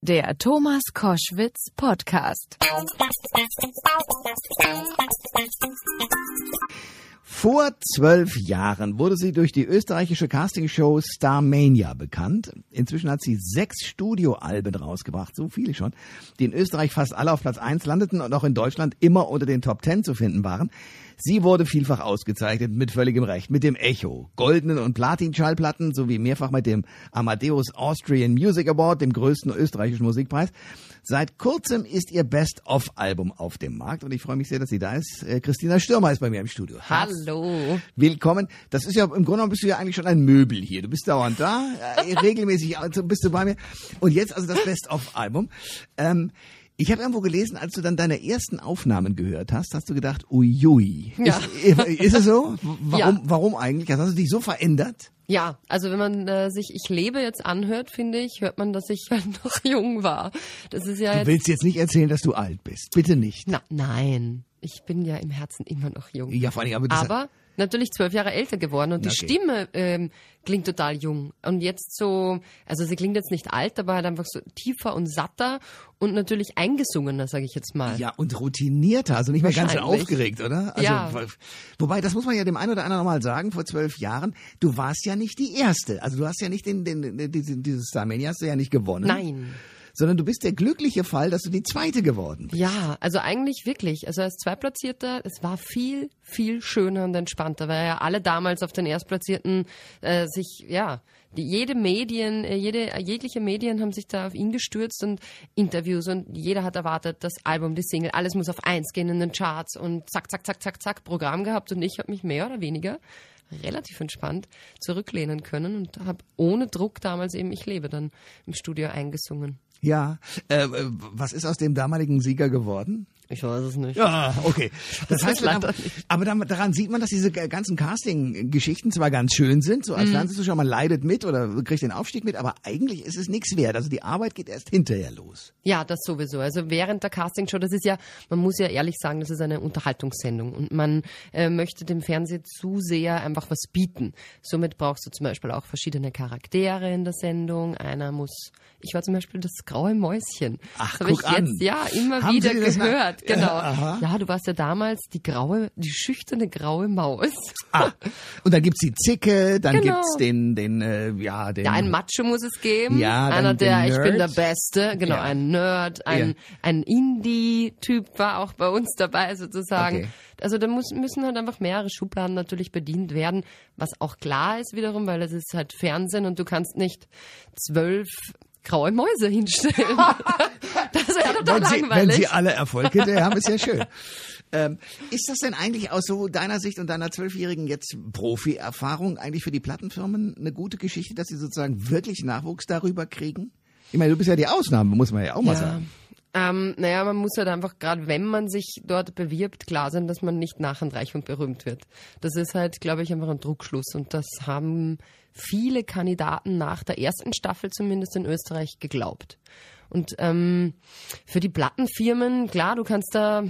Der Thomas Koschwitz Podcast. Vor zwölf Jahren wurde sie durch die österreichische Castingshow Starmania bekannt. Inzwischen hat sie sechs Studioalben rausgebracht, so viele schon, die in Österreich fast alle auf Platz eins landeten und auch in Deutschland immer unter den Top Ten zu finden waren. Sie wurde vielfach ausgezeichnet, mit völligem Recht, mit dem Echo, goldenen und Platin-Schallplatten sowie mehrfach mit dem Amadeus Austrian Music Award, dem größten österreichischen Musikpreis. Seit kurzem ist ihr Best-of-Album auf dem Markt und ich freue mich sehr, dass sie da ist. Äh, Christina Stürmer ist bei mir im Studio. Hallo. Willkommen. Das ist ja im Grunde genommen bist du ja eigentlich schon ein Möbel hier. Du bist dauernd da, äh, regelmäßig also bist du bei mir. Und jetzt also das Best-of-Album. Ähm, ich habe irgendwo gelesen, als du dann deine ersten Aufnahmen gehört hast, hast du gedacht, uiui. Ja. Ist, ist es so? Warum, Ja. warum eigentlich? Hast du dich so verändert? Ja, also wenn man äh, sich Ich lebe jetzt anhört, finde ich, hört man, dass ich noch jung war. Das ist ja Du jetzt. willst jetzt nicht erzählen, dass du alt bist. Bitte nicht. Na, nein, ich bin ja im Herzen immer noch jung. Ja, vor allem, aber das Aber natürlich zwölf Jahre älter geworden und die Okay. Stimme ähm, klingt total jung. Und jetzt so, also sie klingt jetzt nicht alt, aber halt einfach so tiefer und satter und natürlich eingesungener, sage ich jetzt mal. Ja, und routinierter, also nicht mehr ganz so aufgeregt, oder? Also, Ja. wo- Wobei, das muss man ja dem einen oder anderen nochmal sagen, vor zwölf Jahren, du warst ja nicht die Erste. Also du hast ja nicht den, den, den diesen- dieses Starmania hast du ja nicht gewonnen. Nein. Sondern du bist der glückliche Fall, dass du die Zweite geworden bist. Ja, also eigentlich wirklich. Also als Zweitplatzierter, es war viel, viel schöner und entspannter, weil ja alle damals auf den Erstplatzierten äh, sich, ja, die, jede Medien, äh, jede, jegliche Medien haben sich da auf ihn gestürzt und Interviews und jeder hat erwartet, das Album, die Single, alles muss auf eins gehen in den Charts und zack, zack, zack, zack, zack, Programm gehabt und ich habe mich mehr oder weniger relativ entspannt zurücklehnen können und habe ohne Druck damals eben Ich lebe dann im Studio eingesungen. Ja. Äh, was ist aus dem damaligen Sieger geworden? Ich weiß es nicht. Ja, okay. Das weiß heißt, leider aber dann, daran sieht man, dass diese ganzen Casting-Geschichten zwar ganz schön sind, so Mhm. als Fernsehzuschauer, man leidet mit oder kriegt den Aufstieg mit, aber eigentlich ist es nichts wert. Also die Arbeit geht erst hinterher los. Ja, das sowieso. Also während der Castingshow, das ist ja, man muss ja ehrlich sagen, das ist eine Unterhaltungssendung und man äh, möchte dem Fernsehzuseher einfach was bieten. Somit brauchst du zum Beispiel auch verschiedene Charaktere in der Sendung. Einer muss, ich war zum Beispiel das graue Mäuschen. Ach, das habe ich an. jetzt ja immer Haben wieder das gehört. Ja, Genau. aha. Ja, du warst ja damals die graue, die schüchterne graue Maus. Ah, und dann gibt's die Zicke, dann Genau. gibt's den, den, äh, ja, den. Ja, ein Macho muss es geben. Ja, dann Einer, der, den ich bin der Nerd. Beste. Genau, Ja. ein Nerd, ein, Ja. ein Indie-Typ war auch bei uns dabei sozusagen. Okay. Also da muss, müssen halt einfach mehrere Schubladen natürlich bedient werden, was auch klar ist wiederum, weil es ist halt Fernsehen und du kannst nicht zwölf graue Mäuse hinstellen. das wäre total wenn sie, wenn langweilig. sie alle Erfolg hinterher haben, ist ja schön. Ähm, ist das denn eigentlich aus so deiner Sicht und deiner zwölfjährigen jetzt Profi-Erfahrung eigentlich für die Plattenfirmen eine gute Geschichte, dass sie sozusagen wirklich Nachwuchs darüber kriegen? Ich meine, du bist ja die Ausnahme, muss man ja auch mal sagen. Ähm, naja, man muss halt einfach, gerade wenn man sich dort bewirbt, klar sein, dass man nicht nach und reich und berühmt wird. Das ist halt, glaube ich, einfach ein Druckschluss. Und das haben viele Kandidaten nach der ersten Staffel zumindest in Österreich geglaubt. Und ähm, für die Plattenfirmen, klar, du kannst da,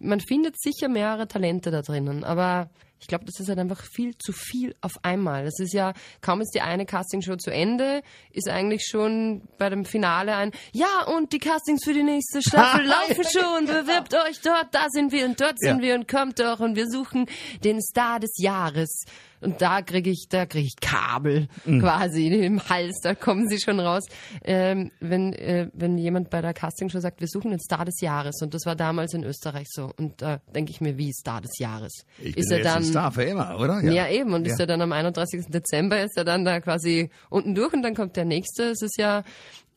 man findet sicher mehrere Talente da drinnen, aber ich glaube, das ist halt einfach viel zu viel auf einmal. Das ist ja, kaum ist die eine Castingshow zu Ende, ist eigentlich schon bei dem Finale ein, ja, und die Castings für die nächste Staffel laufen schon, bewirbt euch dort, da sind wir und dort sind Ja. wir und kommt doch und wir suchen den Star des Jahres. Und da kriege ich, da kriege ich Kabel quasi im Hals, da kommen sie schon raus. Ähm, wenn, äh, wenn jemand bei der Castingshow sagt, wir suchen den Star des Jahres, und das war damals in Österreich so, und da denke ich mir, wie Star des Jahres? Ich ist bin er dann, Star für immer, oder? ja. eben, und ist Ja. er dann am 31. Dezember, ist er dann da quasi unten durch und dann kommt der nächste. Es ist ja,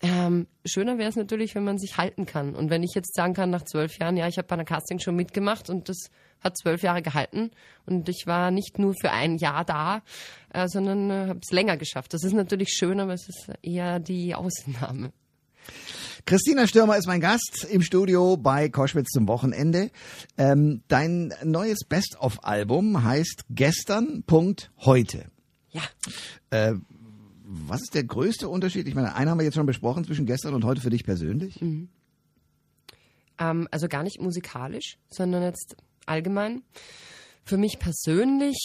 ähm, schöner wäre es natürlich, wenn man sich halten kann. Und wenn ich jetzt sagen kann, nach zwölf Jahren, ja, ich habe bei einer Castingshow mitgemacht und das hat zwölf Jahre gehalten und ich war nicht nur für ein Jahr da, äh, sondern äh, habe es länger geschafft. Das ist natürlich schön, aber es ist eher die Ausnahme. Christina Stürmer ist mein Gast im Studio bei Koschwitz zum Wochenende. Ähm, dein neues Best-of-Album heißt Gestern, Punkt, heute. Ja. Äh, was ist der größte Unterschied? Ich meine, einen haben wir jetzt schon besprochen zwischen gestern und heute für dich persönlich. Ähm, also gar nicht musikalisch, sondern jetzt allgemein. Für mich persönlich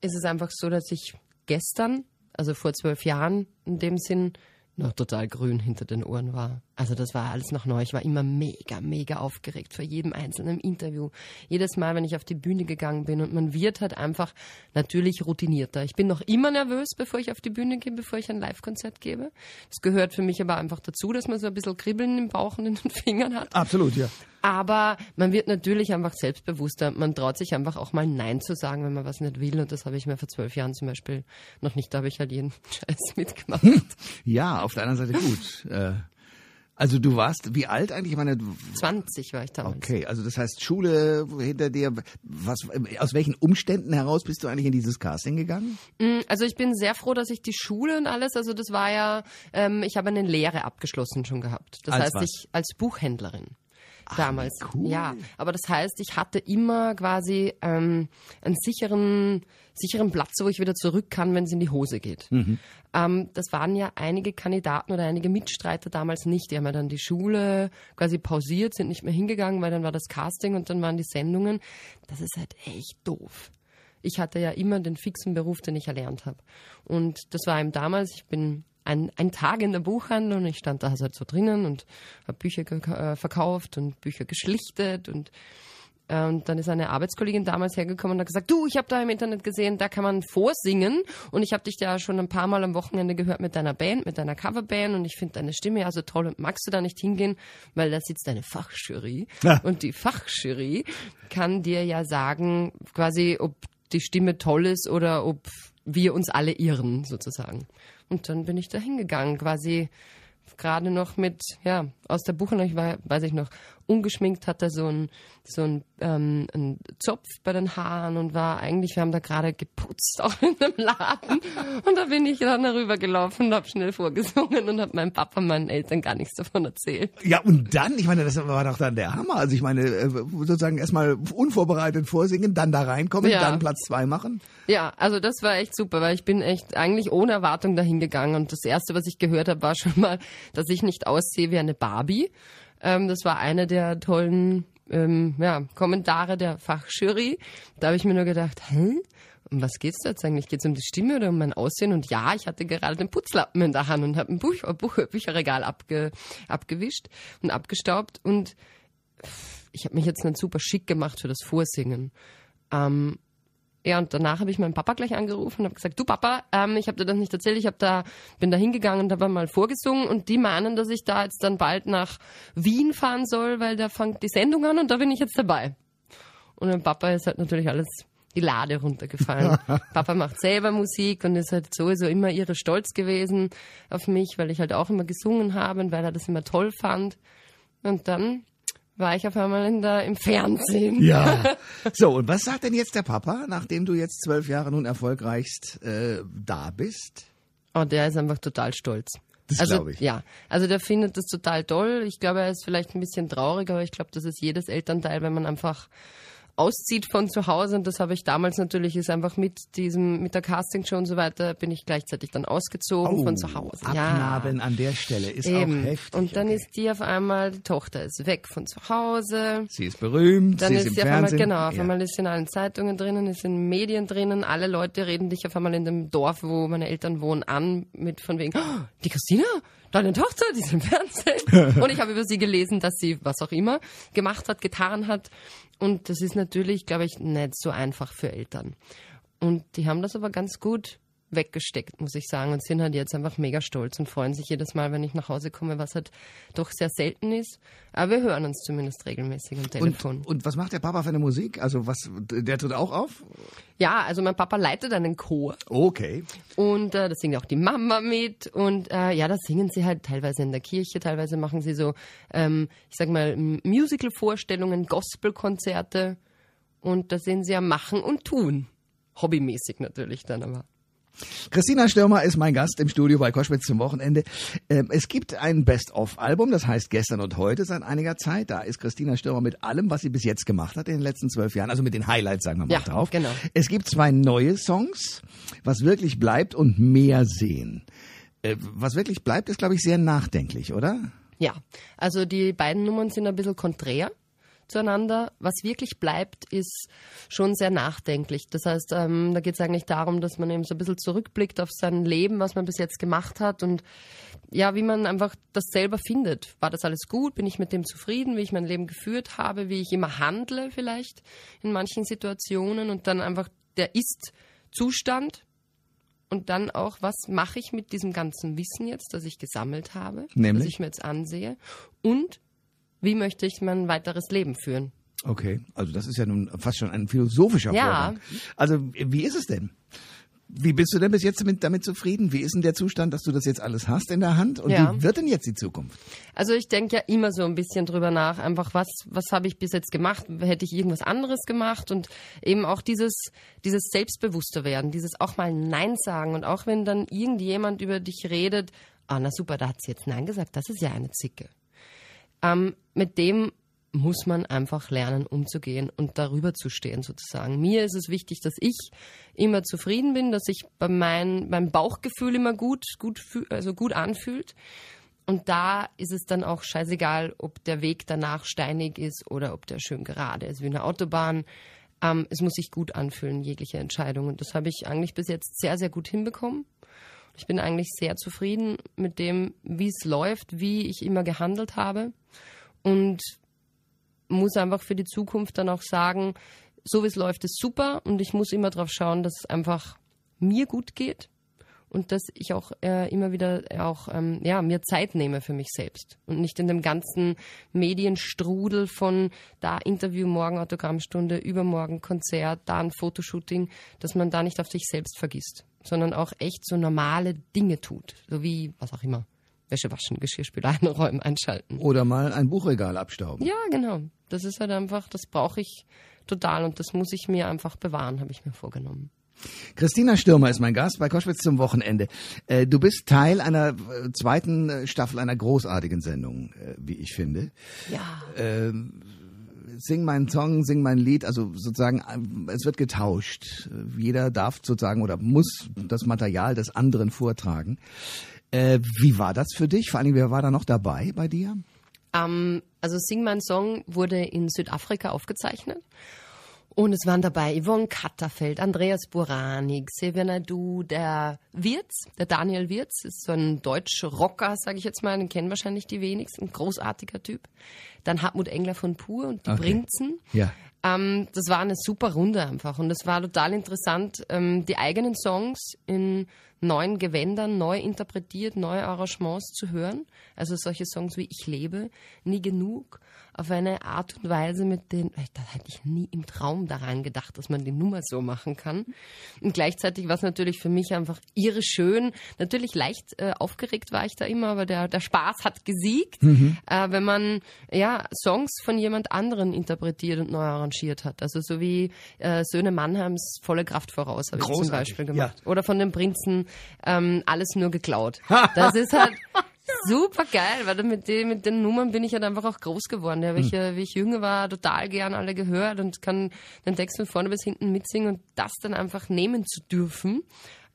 ist es einfach so, dass ich gestern, also vor zwölf Jahren in dem Sinn, noch total grün hinter den Ohren war. Also das war alles noch neu. Ich war immer mega, mega aufgeregt vor jedem einzelnen Interview. Jedes Mal, wenn ich auf die Bühne gegangen bin und man wird halt einfach natürlich routinierter. Ich bin noch immer nervös, bevor ich auf die Bühne gehe, bevor ich ein Live-Konzert gebe. Es gehört für mich aber einfach dazu, dass man so ein bisschen Kribbeln im Bauch und in den Fingern hat. Absolut, ja. Aber man wird natürlich einfach selbstbewusster. Man traut sich einfach auch mal Nein zu sagen, wenn man was nicht will. Und das habe ich mir vor zwölf Jahren zum Beispiel noch nicht. Da habe ich halt jeden Scheiß mitgemacht. Ja, auf der anderen Seite gut. Äh, also du warst, wie alt eigentlich? Ich meine, 20 war ich damals. okay, also das heißt Schule hinter dir. Was, aus welchen Umständen heraus bist du eigentlich in dieses Casting gegangen? Mm, Also ich bin sehr froh, dass ich die Schule und alles, also das war ja, ähm, ich habe eine Lehre abgeschlossen schon gehabt. Das Als heißt, was? ich als Buchhändlerin. Damals. cool. Ja, aber das heißt, ich hatte immer quasi ähm, einen sicheren, sicheren Platz, wo ich wieder zurück kann, wenn es in die Hose geht. Ähm, das waren ja einige Kandidaten oder einige Mitstreiter damals nicht. Die haben ja dann die Schule quasi pausiert, sind nicht mehr hingegangen, weil dann war das Casting und dann waren die Sendungen. Das ist halt echt doof ich hatte ja immer den fixen Beruf, den ich erlernt habe. Und das war eben damals, ich bin ein, ein Tag in der Buchhandlung. Und ich stand da halt so drinnen und habe Bücher äh, verkauft und Bücher geschlichtet und äh, und dann ist eine Arbeitskollegin damals hergekommen und hat gesagt, du, ich habe da im Internet gesehen, da kann man vorsingen. Und ich habe dich ja schon ein paar Mal am Wochenende gehört mit deiner Band, mit deiner Coverband. Und ich finde deine Stimme ja so toll. Und magst du da nicht hingehen, weil da sitzt eine Fachjury. Ja. und die Fachjury kann dir ja sagen, quasi, ob die Stimme toll ist oder ob wir uns alle irren, sozusagen. Und dann bin ich da hingegangen, quasi gerade noch mit, ja, aus der Buchhandlung, ich war, weiß ich noch, ungeschminkt, hatte so ein, so ein, ähm, ein Zopf bei den Haaren und war eigentlich, wir haben da gerade geputzt, auch in einem Laden. Und da bin ich dann darüber gelaufen und habe schnell vorgesungen und habe meinem Papa, meinen Eltern gar nichts davon erzählt. Ja, und dann, ich meine, das war doch dann der Hammer. Also ich meine, äh, sozusagen erstmal unvorbereitet vorsingen, dann da reinkommen, Ja. dann Platz zwei machen. Ja, also das war echt super, weil ich bin echt eigentlich ohne Erwartung dahin gegangen und das erste, was ich gehört habe, war schon mal, dass ich nicht aussehe wie eine Barbie. Ähm, das war eine der tollen ähm, ja, Kommentare der Fachjury. Da habe ich mir nur gedacht, hä? Um was geht's da jetzt eigentlich? Geht's um die Stimme oder um mein Aussehen? Und ja, ich hatte gerade den Putzlappen in der Hand und habe ein Buch, Buch, Bücherregal abge, abgewischt und abgestaubt und ich habe mich jetzt nicht super schick gemacht für das Vorsingen. Ähm, ja, und danach habe ich meinen Papa gleich angerufen und habe gesagt, du Papa, ähm, ich habe dir das nicht erzählt, ich hab da, bin da hingegangen und habe mal vorgesungen und die meinen, dass ich da jetzt dann bald nach Wien fahren soll, weil da fängt die Sendung an und da bin ich jetzt dabei. Und mein Papa ist halt natürlich alles die Lade runtergefallen. Papa macht selber Musik und ist halt sowieso immer irre stolz gewesen auf mich, weil ich halt auch immer gesungen habe und weil er das immer toll fand. Und dann war ich auf einmal in der, im Fernsehen. Ja. So, und was sagt denn jetzt der Papa, nachdem du jetzt zwölf Jahre nun erfolgreichst äh, da bist? Oh, der ist einfach total stolz. Das also, glaub ich. Ja, also der findet das total toll. Ich glaube, er ist vielleicht ein bisschen traurig, aber ich glaube, das ist jedes Elternteil, wenn man einfach auszieht von zu Hause und das habe ich damals natürlich ist einfach mit diesem mit der Castingshow und so weiter bin ich gleichzeitig dann ausgezogen von zu Hause. Abnabeln an der Stelle ist Eben. auch heftig. und dann okay. ist die auf einmal, die Tochter ist weg von zu Hause. Sie ist berühmt, Dann sie ist ist im sie auf einmal, genau, auf ja. einmal ist sie in allen Zeitungen drinnen, ist in Medien drinnen, alle Leute reden dich auf einmal in dem Dorf, wo meine Eltern wohnen, an, mit von wegen, oh, die Christina, deine Tochter, die ist im Fernsehen. Und ich habe über sie gelesen, dass sie was auch immer gemacht hat, getan hat. Und das ist natürlich, glaube ich, nicht so einfach für Eltern. Und die haben das aber ganz gut weggesteckt, muss ich sagen, und sind halt jetzt einfach mega stolz und freuen sich jedes Mal, wenn ich nach Hause komme, was halt doch sehr selten ist. Aber wir hören uns zumindest regelmäßig am Telefon. und, und was macht der Papa für eine Musik? Also was, der tritt auch auf? Ja, also mein Papa leitet einen Chor Okay. und äh, da singt auch die Mama mit und äh, ja, da singen sie halt teilweise in der Kirche, teilweise machen sie so, ähm, ich sag mal, Musical-Vorstellungen, Gospel-Konzerte und da sind sie am Machen und Tun. Hobbymäßig natürlich dann aber. Christina Stürmer ist mein Gast im Studio bei Koschwitz zum Wochenende. Ähm, es gibt ein Best-of-Album, das heißt Gestern und Heute seit einiger Zeit. Da ist Christina Stürmer mit allem, was sie bis jetzt gemacht hat in den letzten zwölf Jahren, also mit den Highlights, sagen wir mal, Ja, drauf. genau. Es gibt zwei neue Songs, was wirklich bleibt und mehr sehen. Äh, was wirklich bleibt, ist, glaube ich, sehr nachdenklich, oder? Ja, also die beiden Nummern sind ein bisschen konträr. Zueinander. Was wirklich bleibt, ist schon sehr nachdenklich. Das heißt, ähm, da geht es eigentlich darum, dass man eben so ein bisschen zurückblickt auf sein Leben, was man bis jetzt gemacht hat und ja, wie man einfach das selber findet. War das alles gut? Bin ich mit dem zufrieden, wie ich mein Leben geführt habe, wie ich immer handle vielleicht in manchen Situationen und dann einfach der Ist-Zustand und dann auch, was mache ich mit diesem ganzen Wissen jetzt, das ich gesammelt habe, Nämlich? das ich mir jetzt ansehe und wie möchte ich mein weiteres Leben führen. Okay, also das ist ja nun fast schon ein philosophischer Ja. Vorgang. Also wie ist es denn? Wie bist du denn bis jetzt damit, damit zufrieden? Wie ist denn der Zustand, dass du das jetzt alles hast in der Hand? Und Ja. wie wird denn jetzt die Zukunft? Also ich denke ja immer so ein bisschen drüber nach, einfach was, was habe ich bis jetzt gemacht? Hätte ich irgendwas anderes gemacht? Und eben auch dieses, dieses selbstbewusster werden, dieses auch mal Nein sagen. Und auch wenn dann irgendjemand über dich redet, ah na super, da hat sie jetzt Nein gesagt, das ist ja eine Zicke. Ähm, mit dem muss man einfach lernen, umzugehen und darüber zu stehen, sozusagen. Mir ist es wichtig, dass ich immer zufrieden bin, dass sich bei mein, beim Bauchgefühl immer gut, gut, also gut anfühlt. Und da ist es dann auch scheißegal, ob der Weg danach steinig ist oder ob der schön gerade ist, wie eine Autobahn. Ähm, es muss sich gut anfühlen, jegliche Entscheidung. Und das habe ich eigentlich bis jetzt sehr, sehr gut hinbekommen. Ich bin eigentlich sehr zufrieden mit dem, wie es läuft, wie ich immer gehandelt habe. Und muss einfach für die Zukunft dann auch sagen, so wie es läuft, ist super. Und ich muss immer darauf schauen, dass es einfach mir gut geht und dass ich auch äh, immer wieder auch ähm, ja mir Zeit nehme für mich selbst und nicht in dem ganzen Medienstrudel von da Interview morgen Autogrammstunde übermorgen Konzert da ein Fotoshooting dass man da nicht auf sich selbst vergisst sondern auch echt so normale Dinge tut so wie was auch immer Wäsche waschen Geschirrspüler einräumen einschalten Oder mal ein Buchregal abstauben? ja genau das ist halt einfach das brauche ich total und das muss ich mir einfach bewahren habe ich mir vorgenommen Christina Stürmer ist mein Gast bei Koschwitz zum Wochenende. Äh, du bist Teil einer äh, zweiten äh, Staffel einer großartigen Sendung, wie ich finde. ja Sing meinen Song, sing mein Lied, also sozusagen, es wird getauscht. Jeder darf sozusagen oder muss das Material des anderen vortragen. Äh, wie war das für dich? Vor Dingen, wer war da noch dabei bei dir? Ähm, also Sing Mein Song wurde in Südafrika aufgezeichnet. Und es waren dabei Yvonne Katterfeld, Andreas Buranik, Naidu, der Wirz, der Daniel Wirz, ist so ein Deutsch-Rocker, sage ich jetzt mal, den kennen wahrscheinlich die wenigsten, großartiger Typ. Dann Hartmut Engler von Pur und die Okay. Prinzen. Ja. Ähm, das war eine super Runde einfach und es war total interessant, ähm, die eigenen Songs in neuen Gewändern, neu interpretiert, neue Arrangements zu hören. Also solche Songs wie Ich lebe, Nie genug, auf eine Art und Weise, mit denen, äh, da hätte ich nie im Traum daran gedacht, dass man die Nummer so machen kann. Und gleichzeitig war es natürlich für mich einfach irre schön. Natürlich leicht äh, aufgeregt war ich da immer, aber der, der Spaß hat gesiegt, äh, wenn man ja Songs von jemand anderen interpretiert und neu arrangiert hat. Also so wie äh, Söhne Mannheims Volle Kraft voraus habe ich zum Beispiel gemacht. ja. Oder von den Prinzen ähm, Alles nur geklaut. Das ist halt super geil, weil mit den, mit den Nummern bin ich halt einfach auch groß geworden. Habe ich, äh, wie ich jünger war, total gern alle gehört und kann den Text von vorne bis hinten mitsingen und das dann einfach nehmen zu dürfen,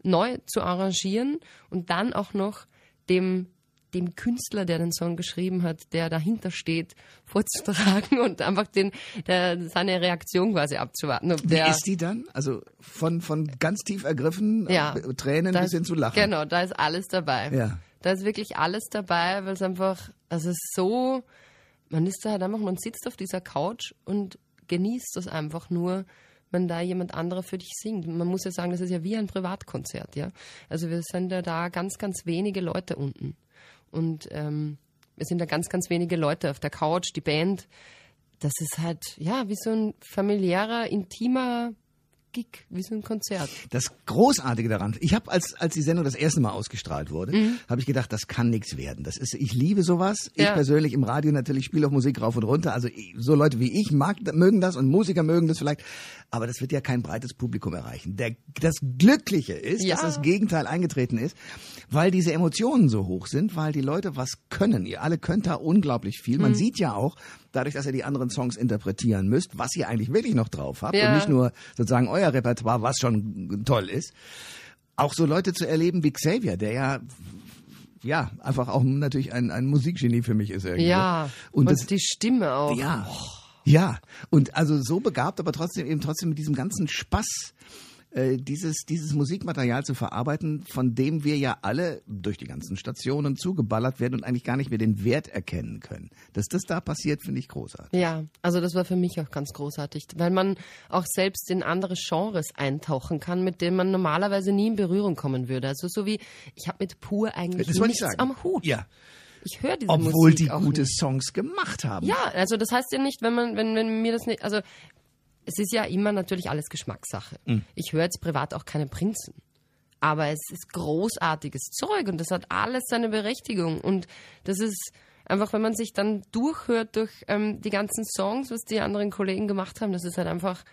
neu zu arrangieren und dann auch noch dem dem Künstler, der den Song geschrieben hat, der dahinter steht, vorzutragen und einfach den, der, seine Reaktion quasi abzuwarten. Ob Wie der, ist die dann? Also von, von ganz tief ergriffen, Ja. äh, Tränen Da bis hin zu Lachen. Genau, da ist alles dabei. Ja. Da ist wirklich alles dabei, weil es einfach, also es ist so, man ist da halt einfach, man sitzt auf dieser Couch und genießt das einfach nur, wenn da jemand anderer für dich singt. Man muss ja sagen, das ist ja wie ein Privatkonzert, ja. Also wir sind ja da ganz, ganz wenige Leute unten. Und ähm, wir sind da ganz, ganz wenige Leute auf der Couch, die Band. Das ist halt, ja, wie so ein familiärer, intimer Gig, wie so ein Konzert. Das Großartige daran, ich habe, als, als die Sendung das erste Mal ausgestrahlt wurde, habe ich gedacht, das kann nichts werden. Das ist, ich liebe sowas. Ich Ja. persönlich im Radio natürlich spiele auch Musik rauf und runter. Also ich- so Leute wie ich mag, mögen das und Musiker mögen das vielleicht. Aber das wird ja kein breites Publikum erreichen. Der, das Glückliche ist, Ja. dass das Gegenteil eingetreten ist, weil diese Emotionen so hoch sind, weil die Leute was können. Ihr alle könnt da unglaublich viel. Mhm. Man sieht ja auch, dadurch, dass ihr die anderen Songs interpretieren müsst, was ihr eigentlich wirklich noch drauf habt Ja. und nicht nur sozusagen euer Repertoire, was schon toll ist. Auch so Leute zu erleben wie Xavier, der ja ja einfach auch natürlich ein, ein Musikgenie für mich ist irgendwie. Ja, und und, das, die Stimme auch. ja, Ja, und also so begabt, aber trotzdem eben trotzdem mit diesem ganzen Spaß äh, dieses, dieses Musikmaterial zu verarbeiten, von dem wir ja alle durch die ganzen Stationen zugeballert werden und eigentlich gar nicht mehr den Wert erkennen können. Dass das da passiert, finde ich großartig. Ja, also das war für mich auch ganz großartig, weil man auch selbst in andere Genres eintauchen kann, mit denen man normalerweise nie in Berührung kommen würde. Also so wie, ich habe mit Pur eigentlich Das nichts am Hut. Ja, Ich höre diese obwohl Musik die auch gute nicht. Songs gemacht haben. Ja, also das heißt ja nicht, wenn man, wenn, wenn mir das nicht, also es ist ja immer natürlich alles Geschmackssache. Mhm. Ich höre jetzt privat auch keine Prinzen. Aber es ist großartiges Zeug und das hat alles seine Berechtigung. Und das ist einfach, wenn man sich dann durchhört durch ähm, die ganzen Songs, was die anderen Kollegen gemacht haben, das ist halt einfach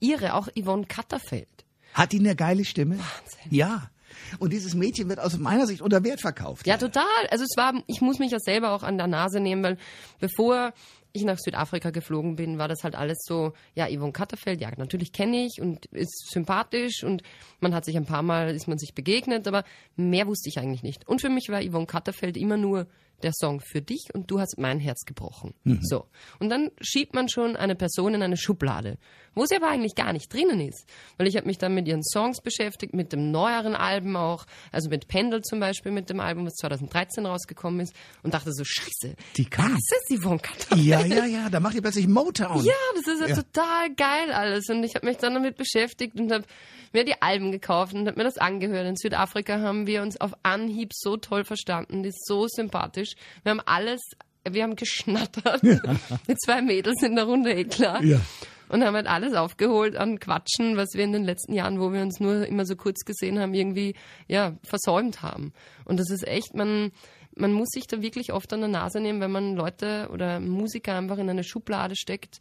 irre. Auch Yvonne Katterfeld. Hat die eine geile Stimme? Wahnsinn. Ja. Und dieses Mädchen wird aus meiner Sicht unter Wert verkauft. Ja, total. Also es war, ich muss mich ja selber auch an der Nase nehmen, weil bevor ich nach Südafrika geflogen bin, war das halt alles so, ja, Yvonne Katterfeld, ja, natürlich kenne ich und ist sympathisch und man hat sich ein paar Mal, ist man sich begegnet, aber mehr wusste ich eigentlich nicht. Und für mich war Yvonne Katterfeld immer nur der Song für dich und du hast mein Herz gebrochen. So. Und dann schiebt man schon eine Person in eine Schublade, wo sie aber eigentlich gar nicht drinnen ist. Weil ich habe mich dann mit ihren Songs beschäftigt, mit dem neueren Album auch, also mit Pendel zum Beispiel, mit dem Album, was 2013 rausgekommen ist und dachte so, scheiße, Die kann. das ist Yvonne Katterfeld. Ja, ja, ja, da macht ihr plötzlich Motown. Ja, das ist ja, Ja. total geil alles. Und ich habe mich dann damit beschäftigt und habe mir die Alben gekauft und habe mir das angehört. In Südafrika haben wir uns auf Anhieb so toll verstanden. Die ist so sympathisch. Wir haben alles, wir haben geschnattert. Die zwei Mädels in der Runde, eh klar. Ja. Und haben halt alles aufgeholt an Quatschen, was wir in den letzten Jahren, wo wir uns nur immer so kurz gesehen haben, irgendwie, ja, versäumt haben. Und das ist echt, man, man muss sich da wirklich oft an der Nase nehmen, wenn man Leute oder Musiker einfach in eine Schublade steckt,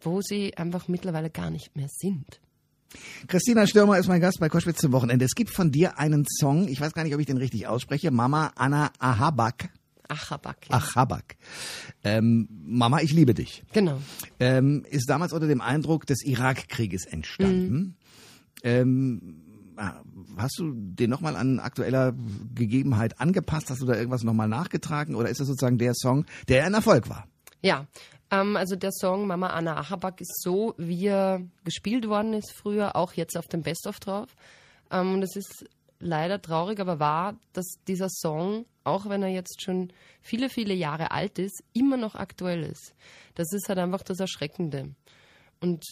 wo sie einfach mittlerweile gar nicht mehr sind. Christina Stürmer ist mein Gast bei Koschwitz zum Wochenende. Es gibt von dir einen Song, ich weiß gar nicht, ob ich den richtig ausspreche, Mama Anna Ahabak. Achabak. Achabak. Ähm, Mama, ich liebe dich. Genau. Ähm, ist damals unter dem Eindruck des Irakkrieges entstanden. Ähm, ah, hast du den nochmal an aktueller Gegebenheit angepasst? Hast du da irgendwas nochmal nachgetragen? Oder ist das sozusagen der Song, der ein Erfolg war? Ja, ähm, also der Song Mama Anna Achabak ist so, wie er gespielt worden ist früher, auch jetzt auf dem Best-of drauf. Ähm, und es ist leider traurig, aber wahr, dass dieser Song, auch wenn er jetzt schon viele, viele Jahre alt ist, immer noch aktuell ist. Das ist halt einfach das Erschreckende. Und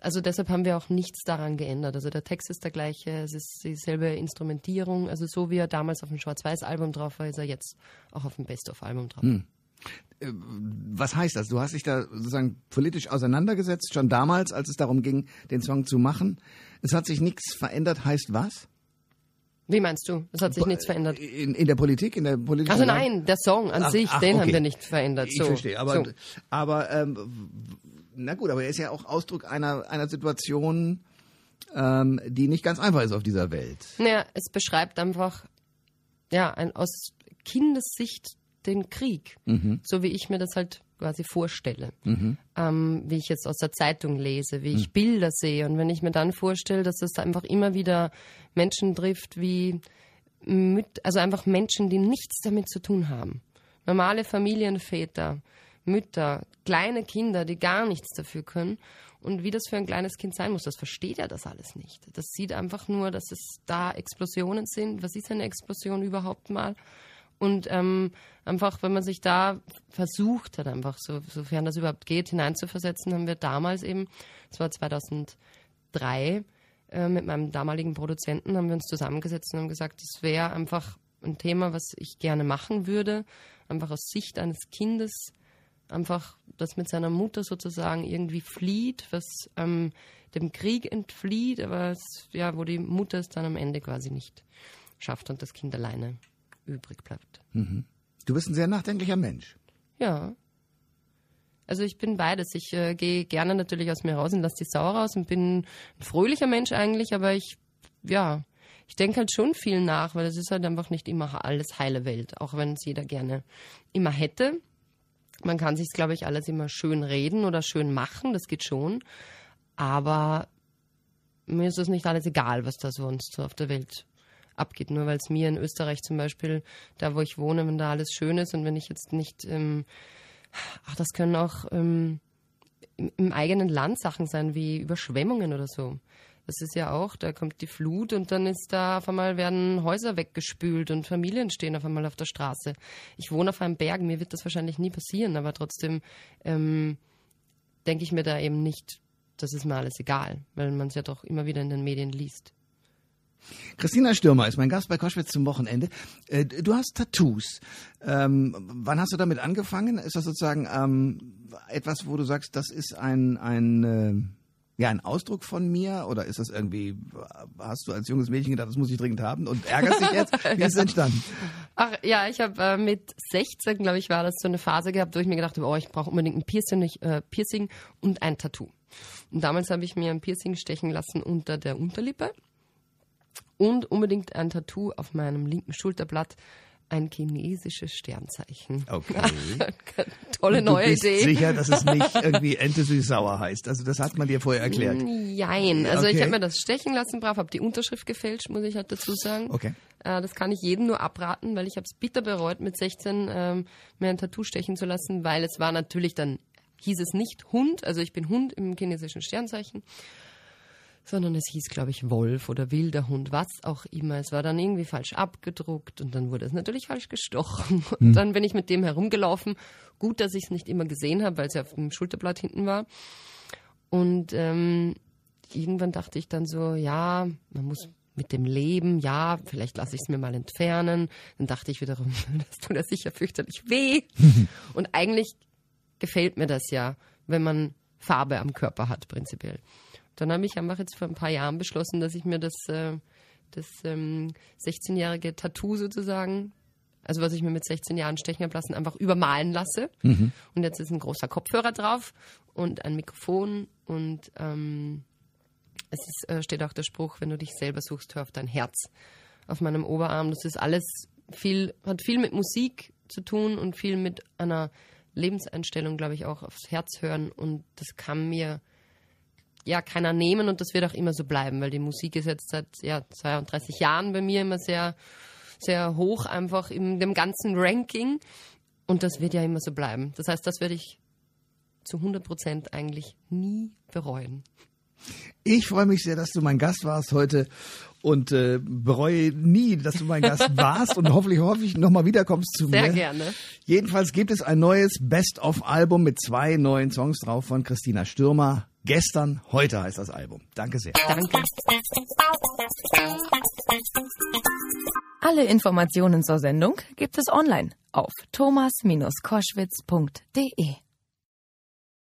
also deshalb haben wir auch nichts daran geändert. Also der Text ist der gleiche, es ist dieselbe Instrumentierung. Also so wie er damals auf dem Schwarz-Weiß-Album drauf war, ist er jetzt auch auf dem Best-of-Album drauf. Was heißt das? Du hast dich da sozusagen politisch auseinandergesetzt, schon damals, als es darum ging, den Song zu machen. Es hat sich nichts verändert, heißt was? Wie meinst du? Es hat sich nichts verändert. In, in der Politik, in der politischen Also nein, der Song an Ach, sich, ach, den haben okay. wir nicht verändert. Ich so. verstehe, aber, so. aber ähm, na gut, aber er ist ja auch Ausdruck einer, einer Situation, ähm, die nicht ganz einfach ist auf dieser Welt. Naja, es beschreibt einfach, ja, ein, aus Kindessicht den Krieg, Mhm. so wie ich mir das halt quasi vorstelle. Ähm, wie ich jetzt aus der Zeitung lese, wie ich Mhm. Bilder sehe. Und wenn ich mir dann vorstelle, dass es einfach immer wieder Menschen trifft, wie mit, also einfach Menschen, die nichts damit zu tun haben. Normale Familienväter, Mütter, kleine Kinder, die gar nichts dafür können. Und wie das für ein kleines Kind sein muss, das versteht ja das alles nicht. Das sieht einfach nur, dass es da Explosionen sind. Was ist eine Explosion überhaupt mal? Und ähm, einfach, wenn man sich da versucht hat, einfach, so, sofern das überhaupt geht, hineinzuversetzen, haben wir damals eben, das war 2003, äh, mit meinem damaligen Produzenten, haben wir uns zusammengesetzt und haben gesagt, das wäre einfach ein Thema, was ich gerne machen würde, einfach aus Sicht eines Kindes, einfach, das mit seiner Mutter sozusagen irgendwie flieht, was ähm, dem Krieg entflieht, aber es, ja, wo die Mutter es dann am Ende quasi nicht schafft und das Kind alleine übrig bleibt. Du bist ein sehr nachdenklicher Mensch. Ja. Also ich bin beides. Ich äh, gehe gerne natürlich aus mir raus und lasse die Sau raus und bin ein fröhlicher Mensch eigentlich, aber ich, ja, ich denke halt schon viel nach, weil es ist halt einfach nicht immer alles heile Welt, auch wenn es jeder gerne immer hätte. Man kann sich, glaube ich, alles immer schön reden oder schön machen, das geht schon. Aber mir ist es nicht alles egal, was da sonst so auf der Welt abgeht. Nur weil es mir in Österreich zum Beispiel, da wo ich wohne, wenn da alles schön ist und wenn ich jetzt nicht, ähm, ach, das können auch ähm, im, eigenen Land Sachen sein wie Überschwemmungen oder so. Das ist ja auch, da kommt die Flut und dann ist da auf einmal werden Häuser weggespült und Familien stehen auf einmal auf der Straße. Ich wohne auf einem Berg, mir wird das wahrscheinlich nie passieren, aber trotzdem ähm, denke ich mir da eben nicht, das ist mir alles egal, weil man es ja doch immer wieder in den Medien liest. Christina Stürmer ist mein Gast bei Koschwitz zum Wochenende. Äh, du hast Tattoos. Ähm, wann hast du damit angefangen? Ist das sozusagen ähm, etwas, wo du sagst, das ist ein, ein, äh, ja, ein Ausdruck von mir? Oder ist das irgendwie, hast du als junges Mädchen gedacht, das muss ich dringend haben und ärgerst dich jetzt? Wie ist es entstanden? Ach ja, ich habe äh, mit 16, glaube ich, war das so eine Phase gehabt, wo ich mir gedacht habe, oh, ich brauche unbedingt ein Piercing, äh, Piercing und ein Tattoo. Und damals habe ich mir ein Piercing stechen lassen unter der Unterlippe und unbedingt ein Tattoo auf meinem linken Schulterblatt. Ein chinesisches Sternzeichen. Okay. Tolle neue du bist Idee. sicher, dass es nicht irgendwie Ente sauer heißt. Also das hat man dir vorher erklärt. Jein. Also Okay. ich habe mir das stechen lassen, brav, habe die Unterschrift gefälscht, muss ich halt dazu sagen. Okay. Äh, das kann ich jedem nur abraten, weil ich habe es bitter bereut, mit 16 ähm, mir ein Tattoo stechen zu lassen, weil es war natürlich dann, hieß es nicht Hund, also ich bin Hund im chinesischen Sternzeichen, sondern es hieß, glaube ich, Wolf oder wilder Hund, was auch immer. Es war dann irgendwie falsch abgedruckt und dann wurde es natürlich falsch gestochen. Und dann bin ich mit dem herumgelaufen. Gut, dass ich es nicht immer gesehen habe, weil es ja auf dem Schulterblatt hinten war. Und ähm, irgendwann dachte ich dann so, ja, man muss mit dem Leben, ja, vielleicht lasse ich es mir mal entfernen. Dann dachte ich wiederum, das tut ja sicher fürchterlich weh. Und eigentlich gefällt mir das ja, wenn man Farbe am Körper hat, prinzipiell. Dann habe ich einfach jetzt vor ein paar Jahren beschlossen, dass ich mir das, äh, das ähm, 16-jährige Tattoo sozusagen, also was ich mir mit 16 Jahren stechen habe lassen, einfach übermalen lasse. Und jetzt ist ein großer Kopfhörer drauf und ein Mikrofon und ähm, es ist, äh, steht auch der Spruch, wenn du dich selber suchst, hör auf dein Herz auf meinem Oberarm. Das ist alles viel, hat viel mit Musik zu tun und viel mit einer Lebenseinstellung, glaube ich, auch aufs Herz hören. Und das kann mir ja keiner nehmen und das wird auch immer so bleiben, weil die Musik ist jetzt seit ja, 32 Jahren bei mir immer sehr, sehr hoch, einfach in dem ganzen Ranking. Und das wird ja immer so bleiben. Das heißt, das werde ich zu 100 Prozent eigentlich nie bereuen. Ich freue mich sehr, dass du mein Gast warst heute und äh, bereue nie, dass du mein Gast warst und hoffentlich hoffe ich nochmal wiederkommst zu Sehr mir. gerne. Jedenfalls gibt es ein neues Best-of-Album mit zwei neuen Songs drauf von Christina Stürmer. Gestern, heute heißt das Album. Danke sehr. Danke. Alle Informationen zur Sendung gibt es online auf thomas-koschwitz.de.